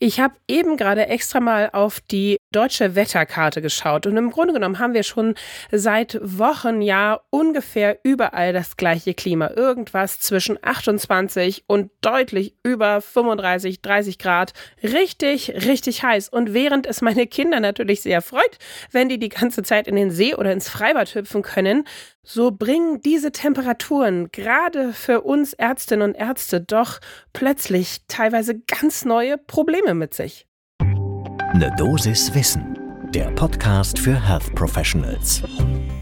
Ich habe eben gerade extra mal auf die deutsche Wetterkarte geschaut und im Grunde genommen haben wir schon seit Wochen ja ungefähr überall das gleiche Klima. Irgendwas zwischen 28 und deutlich über 35, 30 Grad. Richtig, richtig heiß. Und während es meine Kinder natürlich sehr freut, wenn die die ganze Zeit in den See oder ins Freibad hüpfen können, so bringen diese Temperaturen gerade für uns Ärztinnen und Ärzte doch plötzlich teilweise ganz neue Probleme mit sich. Ne Dosis Wissen, der Podcast für Health Professionals.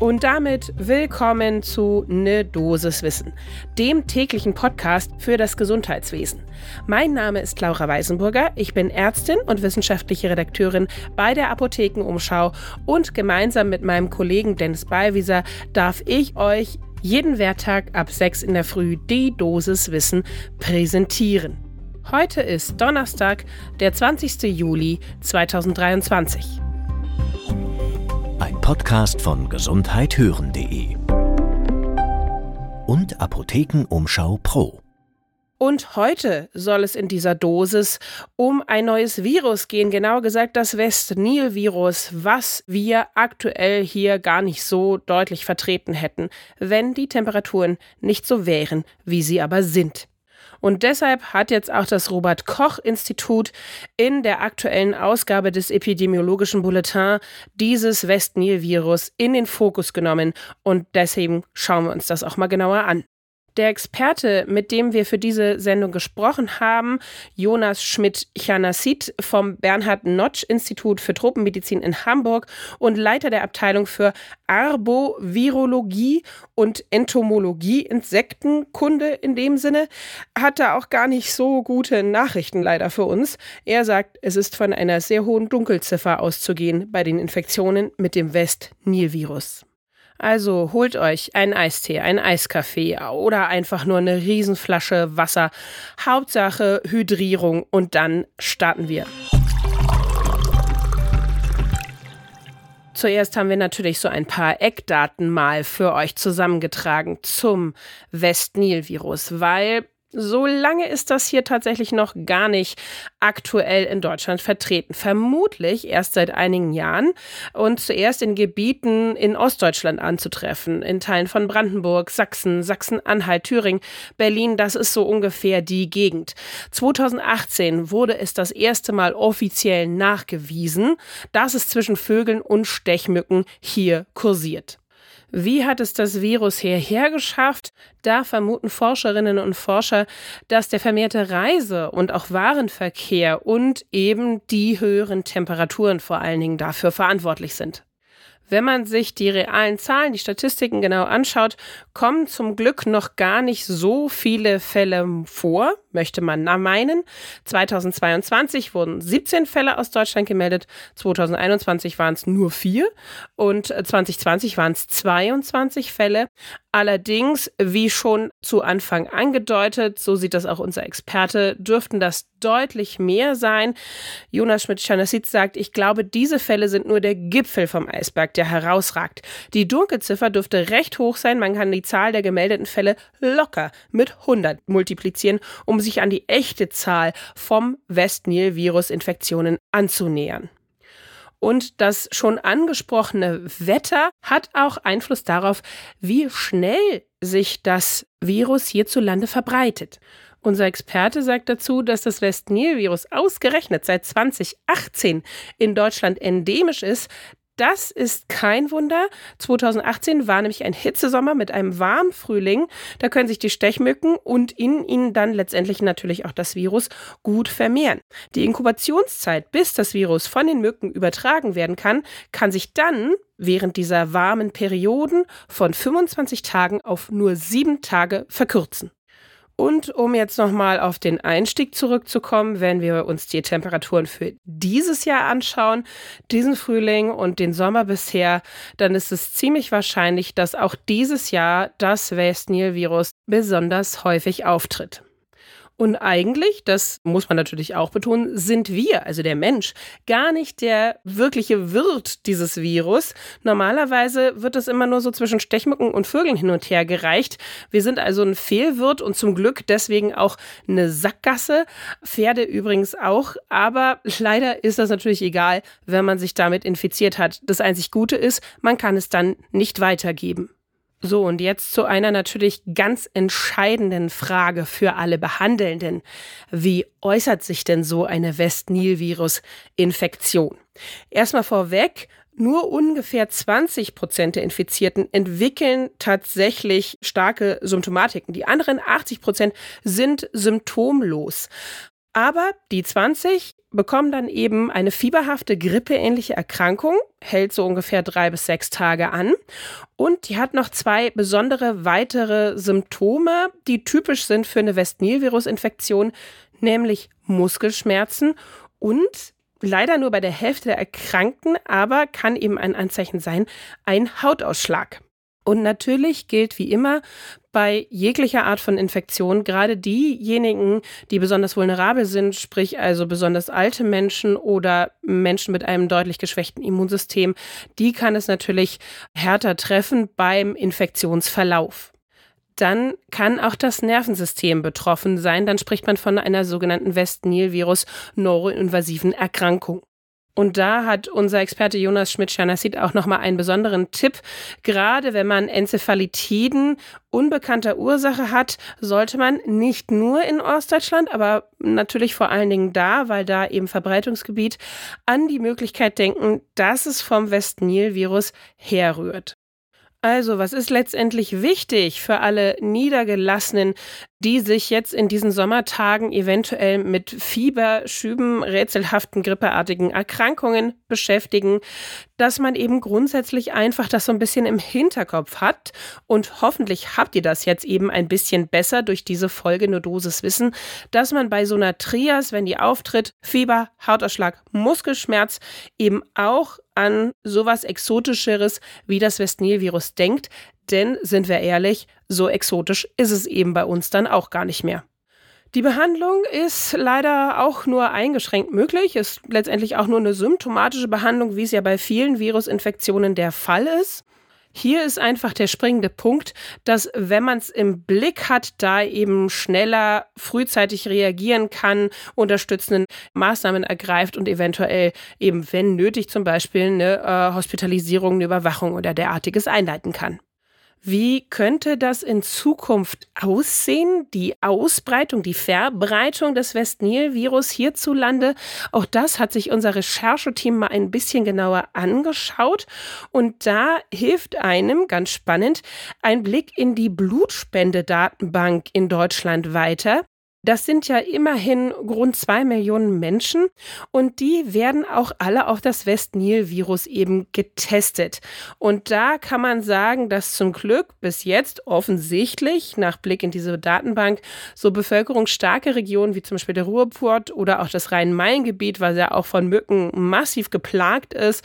Und damit willkommen zu Ne Dosis Wissen, dem täglichen Podcast für das Gesundheitswesen. Mein Name ist Laura Weisenburger, ich bin Ärztin und wissenschaftliche Redakteurin bei der Apothekenumschau und gemeinsam mit meinem Kollegen Dennis Ballwieser darf ich euch jeden Werktag ab 6 in der Früh die Dosis Wissen präsentieren. Heute ist Donnerstag, der 20. Juli 2023. Podcast von gesundheithören.de und Apothekenumschau Pro. Und heute soll es in dieser Dosis um ein neues Virus gehen, genau gesagt das West-Nil-Virus, was wir aktuell hier gar nicht so deutlich vertreten hätten, wenn die Temperaturen nicht so wären, wie sie aber sind. Und deshalb hat jetzt auch das Robert Koch Institut in der aktuellen Ausgabe des epidemiologischen Bulletins dieses West-Nil-Virus in den Fokus genommen. Und deswegen schauen wir uns das auch mal genauer an. Der Experte, mit dem wir für diese Sendung gesprochen haben, Jonas Schmidt-Chanassit vom Bernhard-Notsch-Institut für Tropenmedizin in Hamburg und Leiter der Abteilung für Arbovirologie und Entomologie, Insektenkunde in dem Sinne, hat da auch gar nicht so gute Nachrichten leider für uns. Er sagt, es ist von einer sehr hohen Dunkelziffer auszugehen bei den Infektionen mit dem West-Nil-Virus. Also holt euch einen Eistee, einen Eiskaffee oder einfach nur eine Riesenflasche Wasser. Hauptsache Hydrierung und dann starten wir. Zuerst haben wir natürlich so ein paar Eckdaten mal für euch zusammengetragen zum West-Nil-Virus, weil so lange ist das hier tatsächlich noch gar nicht aktuell in Deutschland vertreten. Vermutlich erst seit einigen Jahren und zuerst in Gebieten in Ostdeutschland anzutreffen, in Teilen von Brandenburg, Sachsen, Sachsen-Anhalt, Thüringen, Berlin. Das ist so ungefähr die Gegend. 2018 wurde es das erste Mal offiziell nachgewiesen, dass es zwischen Vögeln und Stechmücken hier kursiert. Wie hat es das Virus hierher geschafft? Da vermuten Forscherinnen und Forscher, dass der vermehrte Reise- und auch Warenverkehr und eben die höheren Temperaturen vor allen Dingen dafür verantwortlich sind. Wenn man sich die realen Zahlen, die Statistiken genau anschaut, kommen zum Glück noch gar nicht so viele Fälle vor, möchte man meinen. 2022 wurden 17 Fälle aus Deutschland gemeldet, 2021 waren es nur vier und 2020 waren es 22 Fälle. Allerdings, wie schon zu Anfang angedeutet, so sieht das auch unser Experte, dürften das deutlich mehr sein. Jonas Schmidt-Chanassit sagt, ich glaube, diese Fälle sind nur der Gipfel vom Eisberg, der herausragt. Die Dunkelziffer dürfte recht hoch sein. Man kann die Zahl der gemeldeten Fälle locker mit 100 multiplizieren, um sich an die echte Zahl vom West-Nil-Virus-Infektionen anzunähern. Und das schon angesprochene Wetter hat auch Einfluss darauf, wie schnell sich das Virus hierzulande verbreitet. Unser Experte sagt dazu, dass das West-Nil-Virus ausgerechnet seit 2018 in Deutschland endemisch ist. Das ist kein Wunder. 2018 war nämlich ein Hitzesommer mit einem warmen Frühling. Da können sich die Stechmücken und in ihnen dann letztendlich natürlich auch das Virus gut vermehren. Die Inkubationszeit, bis das Virus von den Mücken übertragen werden kann, kann sich dann während dieser warmen Perioden von 25 Tagen auf nur sieben Tage verkürzen. Und um jetzt nochmal auf den Einstieg zurückzukommen, wenn wir uns die Temperaturen für dieses Jahr anschauen, diesen Frühling und den Sommer bisher, dann ist es ziemlich wahrscheinlich, dass auch dieses Jahr das West-Nil-Virus besonders häufig auftritt. Und eigentlich, das muss man natürlich auch betonen, sind wir, also der Mensch, gar nicht der wirkliche Wirt dieses Virus. Normalerweise wird es immer nur so zwischen Stechmücken und Vögeln hin und her gereicht. Wir sind also ein Fehlwirt und zum Glück deswegen auch eine Sackgasse. Pferde übrigens auch. Aber leider ist das natürlich egal, wenn man sich damit infiziert hat. Das einzig Gute ist, man kann es dann nicht weitergeben. So, und jetzt zu einer natürlich ganz entscheidenden Frage für alle Behandelnden. Wie äußert sich denn so eine West-Nil-Virus-Infektion? Erstmal vorweg, nur ungefähr 20 Prozent der Infizierten entwickeln tatsächlich starke Symptomatiken. Die anderen 80 Prozent sind symptomlos. Aber die 20 bekommen dann eben eine fieberhafte, grippeähnliche Erkrankung, hält so ungefähr drei bis sechs Tage an. Und die hat noch zwei besondere weitere Symptome, die typisch sind für eine West-Nil-Virus-Infektion, nämlich Muskelschmerzen und leider nur bei der Hälfte der Erkrankten, aber kann eben ein Anzeichen sein, ein Hautausschlag. Und natürlich gilt wie immer bei jeglicher Art von Infektion, gerade diejenigen, die besonders vulnerabel sind, sprich also besonders alte Menschen oder Menschen mit einem deutlich geschwächten Immunsystem, die kann es natürlich härter treffen beim Infektionsverlauf dann kann auch das Nervensystem betroffen sein. Dann spricht man von einer sogenannten West-Nil-Virus-neuroinvasiven Erkrankung. Und da hat unser Experte Jonas Schmidt-Schanassit auch nochmal einen besonderen Tipp. Gerade wenn man Enzephalitiden unbekannter Ursache hat, sollte man nicht nur in Ostdeutschland, aber natürlich vor allen Dingen da, weil da eben Verbreitungsgebiet, an die Möglichkeit denken, dass es vom West-Nil-Virus herrührt. Also, was ist letztendlich wichtig für alle Niedergelassenen, die sich jetzt in diesen Sommertagen eventuell mit Fieber, Schüben, rätselhaften grippeartigen Erkrankungen beschäftigen, dass man eben grundsätzlich einfach das so ein bisschen im Hinterkopf hat und hoffentlich habt ihr das jetzt eben ein bisschen besser durch diese Folge nur Dosis Wissen, dass man bei so einer Trias, wenn die auftritt, Fieber, Hautausschlag, Muskelschmerz eben auch an sowas Exotischeres wie das Westnil-Virus denkt. Denn, sind wir ehrlich, so exotisch ist es eben bei uns dann auch gar nicht mehr. Die Behandlung ist leider auch nur eingeschränkt möglich, ist letztendlich auch nur eine symptomatische Behandlung, wie es ja bei vielen Virusinfektionen der Fall ist. Hier ist einfach der springende Punkt, dass wenn man es im Blick hat, da eben schneller frühzeitig reagieren kann, unterstützende Maßnahmen ergreift und eventuell eben, wenn nötig, zum Beispiel eine äh, Hospitalisierung, eine Überwachung oder derartiges einleiten kann. Wie könnte das in Zukunft aussehen? Die Ausbreitung, die Verbreitung des West-Nil-Virus hierzulande? Auch das hat sich unser Rechercheteam mal ein bisschen genauer angeschaut. Und da hilft einem, ganz spannend, ein Blick in die Blutspendedatenbank in Deutschland weiter. Das sind ja immerhin rund zwei Millionen Menschen und die werden auch alle auf das West-Nil-Virus eben getestet. Und da kann man sagen, dass zum Glück bis jetzt offensichtlich nach Blick in diese Datenbank so bevölkerungsstarke Regionen wie zum Beispiel der Ruhrport oder auch das Rhein-Main-Gebiet, was ja auch von Mücken massiv geplagt ist,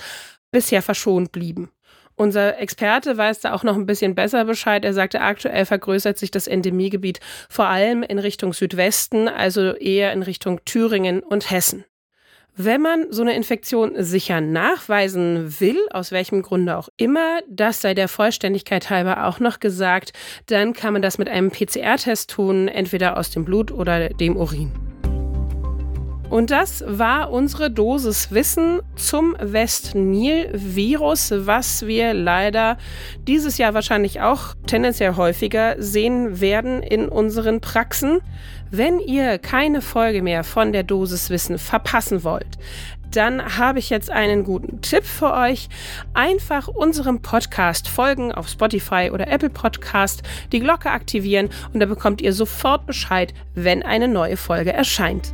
bisher verschont blieben. Unser Experte weiß da auch noch ein bisschen besser Bescheid. Er sagte, aktuell vergrößert sich das Endemiegebiet vor allem in Richtung Südwesten, also eher in Richtung Thüringen und Hessen. Wenn man so eine Infektion sicher nachweisen will, aus welchem Grunde auch immer, das sei der Vollständigkeit halber auch noch gesagt, dann kann man das mit einem PCR-Test tun, entweder aus dem Blut oder dem Urin. Und das war unsere Dosis Wissen zum West-Nil-Virus, was wir leider dieses Jahr wahrscheinlich auch tendenziell häufiger sehen werden in unseren Praxen. Wenn ihr keine Folge mehr von der Dosis Wissen verpassen wollt, dann habe ich jetzt einen guten Tipp für euch. Einfach unserem Podcast folgen auf Spotify oder Apple Podcast, die Glocke aktivieren und da bekommt ihr sofort Bescheid, wenn eine neue Folge erscheint.